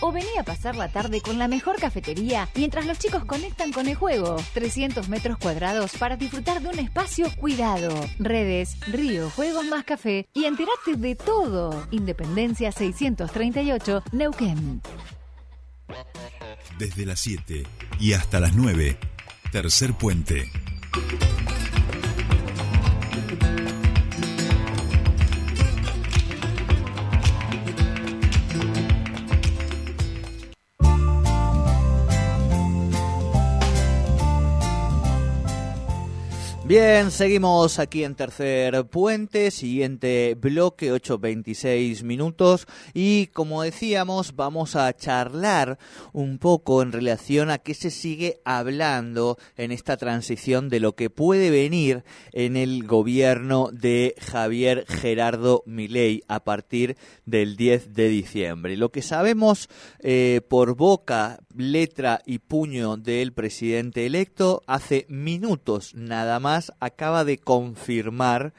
O vení a pasar la tarde con la mejor cafetería mientras los chicos conectan con el juego. 300 metros cuadrados para disfrutar de un espacio cuidado. Redes, río, juegos más café y entérate de todo. Independencia 638, Neuquén. Desde las 7 y hasta las 9, tercer puente. Bien, seguimos aquí en Tercer Puente, siguiente bloque, 8.26 minutos. Y como decíamos, vamos a charlar un poco en relación a qué se sigue hablando en esta transición de lo que puede venir en el gobierno de Javier Gerardo Milei a partir del 10 de diciembre. Lo que sabemos eh, por boca, letra y puño del presidente electo hace minutos nada más acaba de confirmar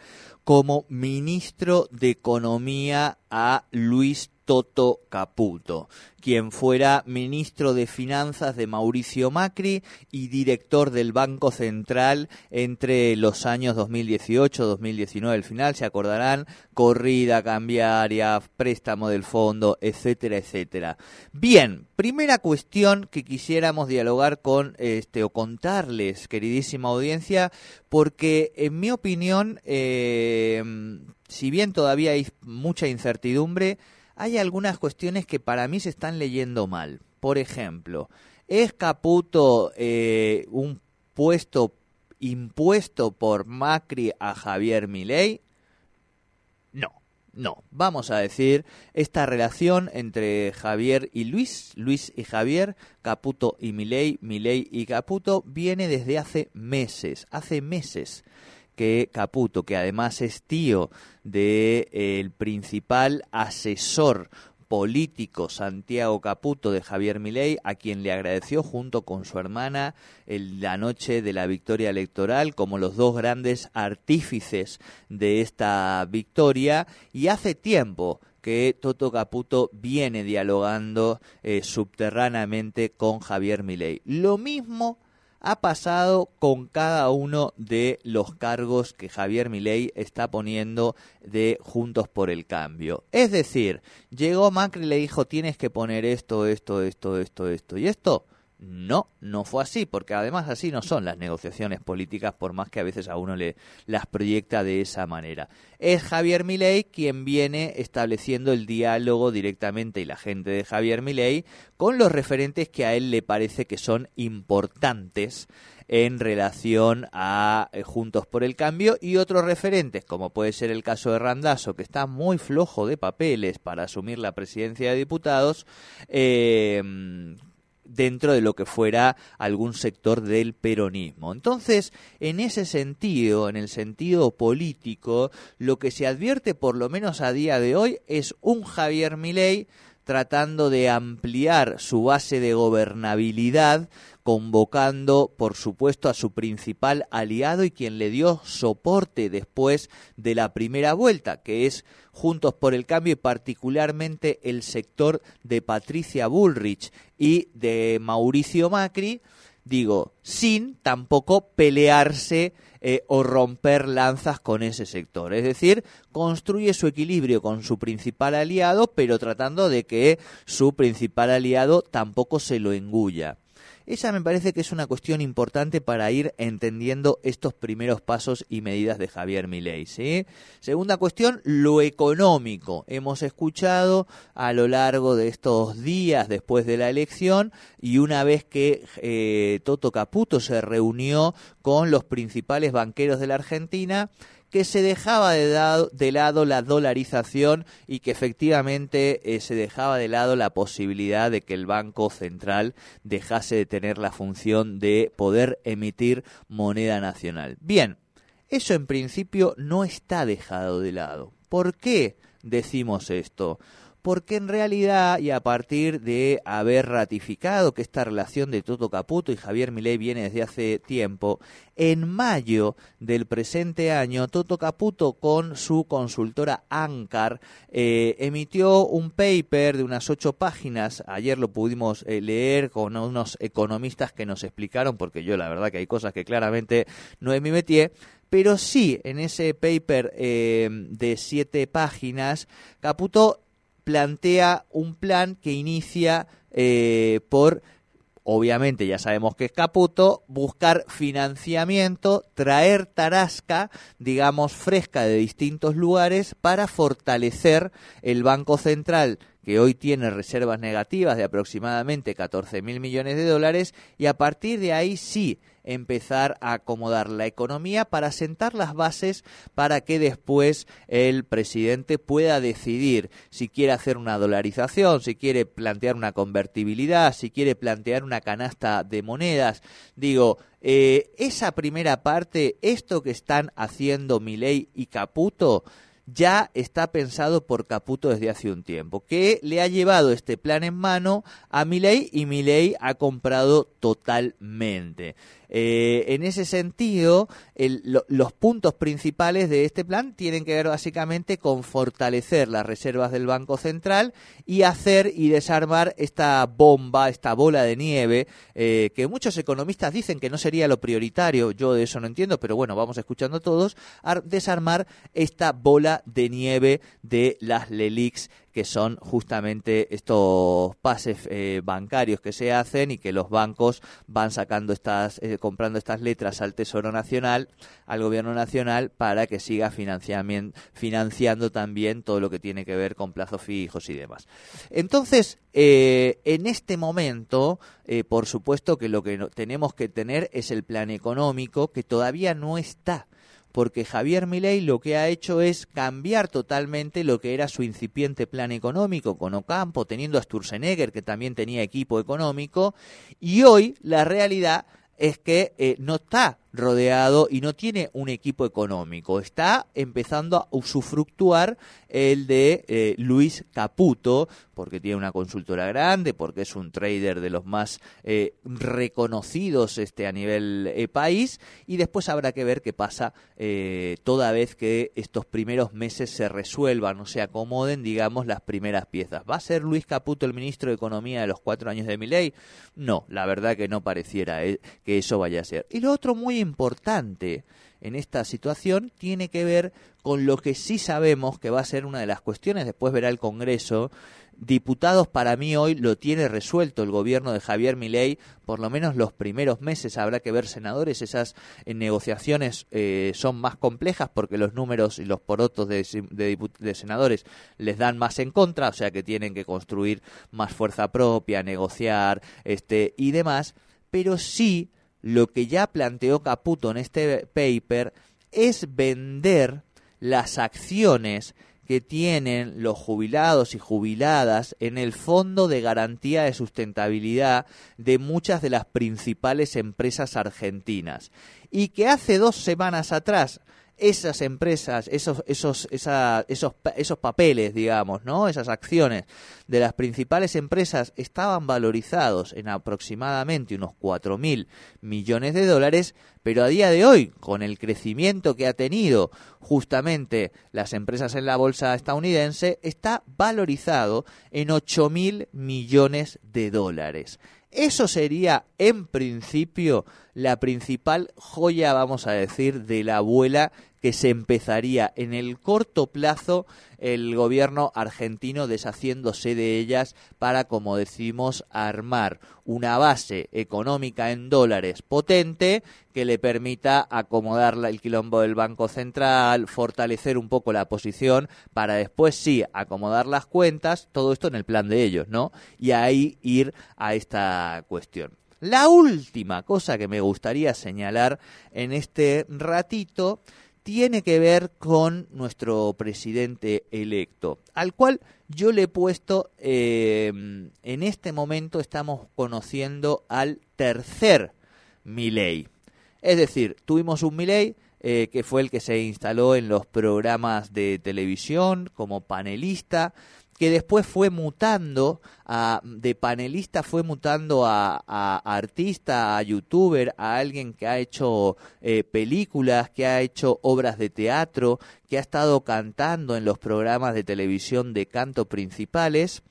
como ministro de Economía a Luis Toto Caputo, quien fuera ministro de Finanzas de Mauricio Macri y director del Banco Central entre los años 2018-2019. Al final, se acordarán, corrida cambiaria, préstamo del fondo, etcétera, etcétera. Bien, primera cuestión que quisiéramos dialogar con este o contarles, queridísima audiencia, porque en mi opinión, eh, si bien todavía hay mucha incertidumbre, hay algunas cuestiones que para mí se están leyendo mal. Por ejemplo, ¿es Caputo eh, un puesto impuesto por Macri a Javier Milei? No, no. Vamos a decir, esta relación entre Javier y Luis, Luis y Javier, Caputo y Milei, Milei y Caputo, viene desde hace meses, hace meses que Caputo, que además es tío del de, principal asesor político Santiago Caputo de Javier Milei, a quien le agradeció junto con su hermana en la noche de la victoria electoral como los dos grandes artífices de esta victoria y hace tiempo que Toto Caputo viene dialogando eh, subterráneamente con Javier Milei. Lo mismo ha pasado con cada uno de los cargos que Javier Milei está poniendo de Juntos por el Cambio. Es decir, llegó Macri y le dijo tienes que poner esto, esto, esto, esto, esto y esto. No, no fue así, porque además así no son las negociaciones políticas, por más que a veces a uno le las proyecta de esa manera. Es Javier Milei quien viene estableciendo el diálogo directamente y la gente de Javier Milei con los referentes que a él le parece que son importantes en relación a eh, Juntos por el Cambio y otros referentes, como puede ser el caso de Randazo, que está muy flojo de papeles para asumir la presidencia de diputados, eh, dentro de lo que fuera algún sector del peronismo. Entonces, en ese sentido, en el sentido político, lo que se advierte por lo menos a día de hoy es un Javier Milei tratando de ampliar su base de gobernabilidad, convocando, por supuesto, a su principal aliado y quien le dio soporte después de la primera vuelta, que es Juntos por el Cambio y particularmente el sector de Patricia Bullrich y de Mauricio Macri, digo, sin tampoco pelearse eh, o romper lanzas con ese sector. Es decir, construye su equilibrio con su principal aliado, pero tratando de que su principal aliado tampoco se lo engulla. Esa me parece que es una cuestión importante para ir entendiendo estos primeros pasos y medidas de Javier Milei. ¿sí? Segunda cuestión, lo económico. Hemos escuchado a lo largo de estos días después de la elección y una vez que eh, Toto Caputo se reunió con los principales banqueros de la Argentina, que se dejaba de, lado la dolarización y que efectivamente eh, se dejaba de lado la posibilidad de que el Banco Central dejase de tener la función de poder emitir moneda nacional. Bien, eso en principio no está dejado de lado. ¿Por qué decimos esto? Porque en realidad, y a partir de haber ratificado que esta relación de Toto Caputo y Javier Milei viene desde hace tiempo, en mayo del presente año, Toto Caputo con su consultora Ancar eh, emitió un paper de unas ocho páginas, ayer lo pudimos eh, leer con unos economistas que nos explicaron, porque yo la verdad que hay cosas que claramente no es mi métier, pero sí en ese paper eh, de siete páginas, Caputo plantea un plan que inicia eh, por obviamente ya sabemos que es Caputo, buscar financiamiento, traer tarasca, digamos, fresca de distintos lugares para fortalecer el Banco Central que hoy tiene reservas negativas de aproximadamente 14 mil millones de dólares y a partir de ahí sí empezar a acomodar la economía para sentar las bases para que después el presidente pueda decidir si quiere hacer una dolarización, si quiere plantear una convertibilidad, si quiere plantear una canasta de monedas. Digo, eh, esa primera parte, esto que están haciendo Milei y Caputo, ya está pensado por Caputo desde hace un tiempo, que le ha llevado este plan en mano a Milei y Milei ha comprado totalmente. Eh, en ese sentido, los puntos principales de este plan tienen que ver básicamente con fortalecer las reservas del Banco Central y hacer y desarmar esta bomba, esta bola de nieve, eh, que muchos economistas dicen que no sería lo prioritario, yo de eso no entiendo, pero bueno, vamos escuchando todos, a desarmar esta bola de nieve de las LELIX que son justamente estos pases eh, bancarios que se hacen y que los bancos van sacando estas, eh, comprando estas letras al Tesoro Nacional, al Gobierno Nacional, para que siga financiando también todo lo que tiene que ver con plazos fijos y demás. Entonces, eh, en este momento, por supuesto que lo que tenemos que tener es el plan económico que todavía no está porque Javier Milei lo que ha hecho es cambiar totalmente lo que era su incipiente plan económico con Ocampo, teniendo a Sturzenegger, que también tenía equipo económico, y hoy la realidad es que eh, no está rodeado y no tiene un equipo económico. Está empezando a usufructuar el de eh, Luis Caputo, porque tiene una consultora grande, porque es un trader de los más eh, reconocidos este, a nivel eh, país, y después habrá que ver qué pasa toda vez que estos primeros meses se resuelvan o se acomoden, digamos, las primeras piezas. ¿Va a ser Luis Caputo el ministro de Economía de los cuatro años de mi ley? No, la verdad que no pareciera que eso vaya a ser. Y lo otro muy en esta situación tiene que ver con lo que sí sabemos que va a ser una de las cuestiones, después verá el Congreso. Diputados para mí hoy lo tiene resuelto el gobierno de Javier Milei, por lo menos los primeros meses habrá que ver senadores, esas eh, negociaciones eh, son más complejas porque los números y los porotos de, de senadores les dan más en contra, o sea que tienen que construir más fuerza propia, negociar este y demás, pero sí lo que ya planteó Caputo en este paper es vender las acciones que tienen los jubilados y jubiladas en el Fondo de Garantía de Sustentabilidad de muchas de las principales empresas argentinas. Y que hace dos semanas atrás esas empresas, esos, esos, esos, esos papeles, digamos, ¿no? Esas acciones de las principales empresas estaban valorizados en aproximadamente unos cuatro mil millones de dólares, pero a día de hoy, con el crecimiento que ha tenido justamente las empresas en la bolsa estadounidense, está valorizado en ocho mil millones de dólares. Eso sería, en principio, la principal joya, vamos a decir, de la abuela que se empezaría en el corto plazo el gobierno argentino deshaciéndose de ellas para, como decimos, armar una base económica en dólares potente que le permita acomodar el quilombo del Banco Central, fortalecer un poco la posición para después sí acomodar las cuentas, todo esto en el plan de ellos, ¿no? Y ahí ir a esta cuestión. La última cosa que me gustaría señalar en este ratito tiene que ver con nuestro presidente electo, al cual yo le he puesto, eh, en este momento estamos conociendo al tercer Milei. Es decir, tuvimos un Milei eh, que fue el que se instaló en los programas de televisión como panelista, que después fue mutando a, de panelista, fue mutando a, artista, a youtuber, a alguien que ha hecho eh, películas, que ha hecho obras de teatro, que ha estado cantando en los programas de televisión de canto principales.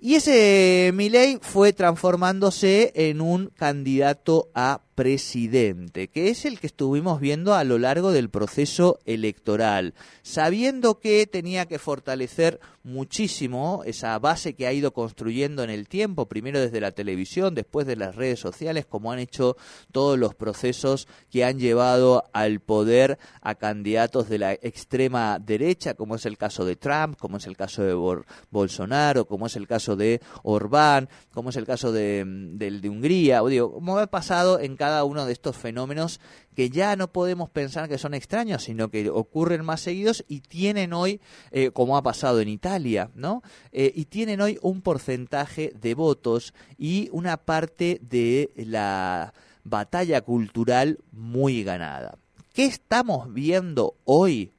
Y ese Milei fue transformándose en un candidato a presidente, que es el que estuvimos viendo a lo largo del proceso electoral, sabiendo que tenía que fortalecer muchísimo esa base que ha ido construyendo en el tiempo, primero desde la televisión, después de las redes sociales, como han hecho todos los procesos que han llevado al poder a candidatos de la extrema derecha, como es el caso de Trump, como es el caso de Bolsonaro, como es el caso de Orbán, como es el caso de, de, Hungría, o digo, como ha pasado en uno de estos fenómenos que ya no podemos pensar que son extraños, sino que ocurren más seguidos y tienen hoy, eh, como ha pasado en Italia, ¿no? Eh, y tienen hoy un porcentaje de votos y una parte de la batalla cultural muy ganada. ¿Qué estamos viendo hoy?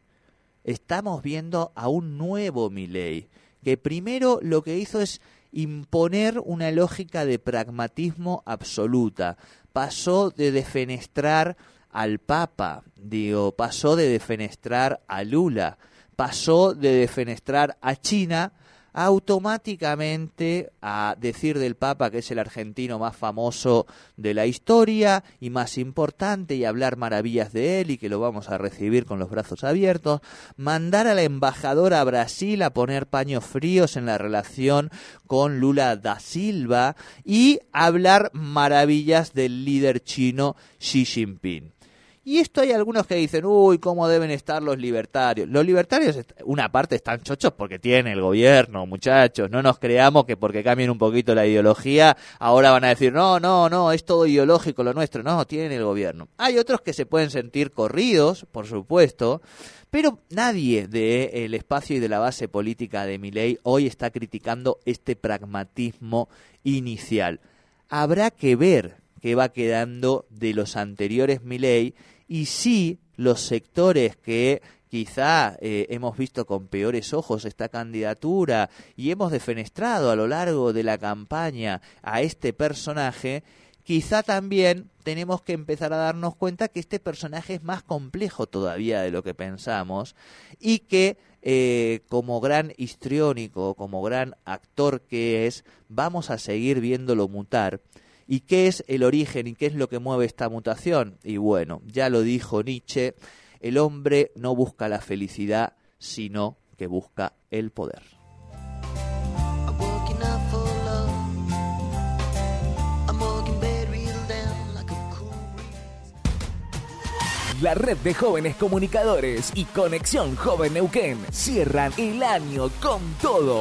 Estamos viendo a un nuevo Milei, que primero lo que hizo es imponer una lógica de pragmatismo absoluta pasó de defenestrar al Papa, digo, pasó de defenestrar a Lula, pasó de defenestrar a China automáticamente a decir del Papa que es el argentino más famoso de la historia y más importante y hablar maravillas de él y que lo vamos a recibir con los brazos abiertos, mandar a la embajadora a Brasil a poner paños fríos en la relación con Lula da Silva y hablar maravillas del líder chino Xi Jinping. Y esto hay algunos que dicen, uy, ¿cómo deben estar los libertarios? Los libertarios, una parte están chochos porque tiene el gobierno, muchachos. No nos creamos que porque cambien un poquito la ideología, ahora van a decir, no, no, no, es todo ideológico lo nuestro. No, tienen el gobierno. Hay otros que se pueden sentir corridos, por supuesto, pero nadie del espacio y de la base política de Miley hoy está criticando este pragmatismo inicial. Habrá que ver qué va quedando de los anteriores Milei y sí los sectores que quizá eh, hemos visto con peores ojos esta candidatura y hemos defenestrado a lo largo de la campaña a este personaje, quizá también tenemos que empezar a darnos cuenta que este personaje es más complejo todavía de lo que pensamos y que eh, como gran histriónico, como gran actor que es, vamos a seguir viéndolo mutar ¿Y qué es el origen y qué es lo que mueve esta mutación? Y bueno, ya lo dijo Nietzsche, el hombre no busca la felicidad, sino que busca el poder. La red de jóvenes comunicadores y Conexión Joven Neuquén cierran el año con todo.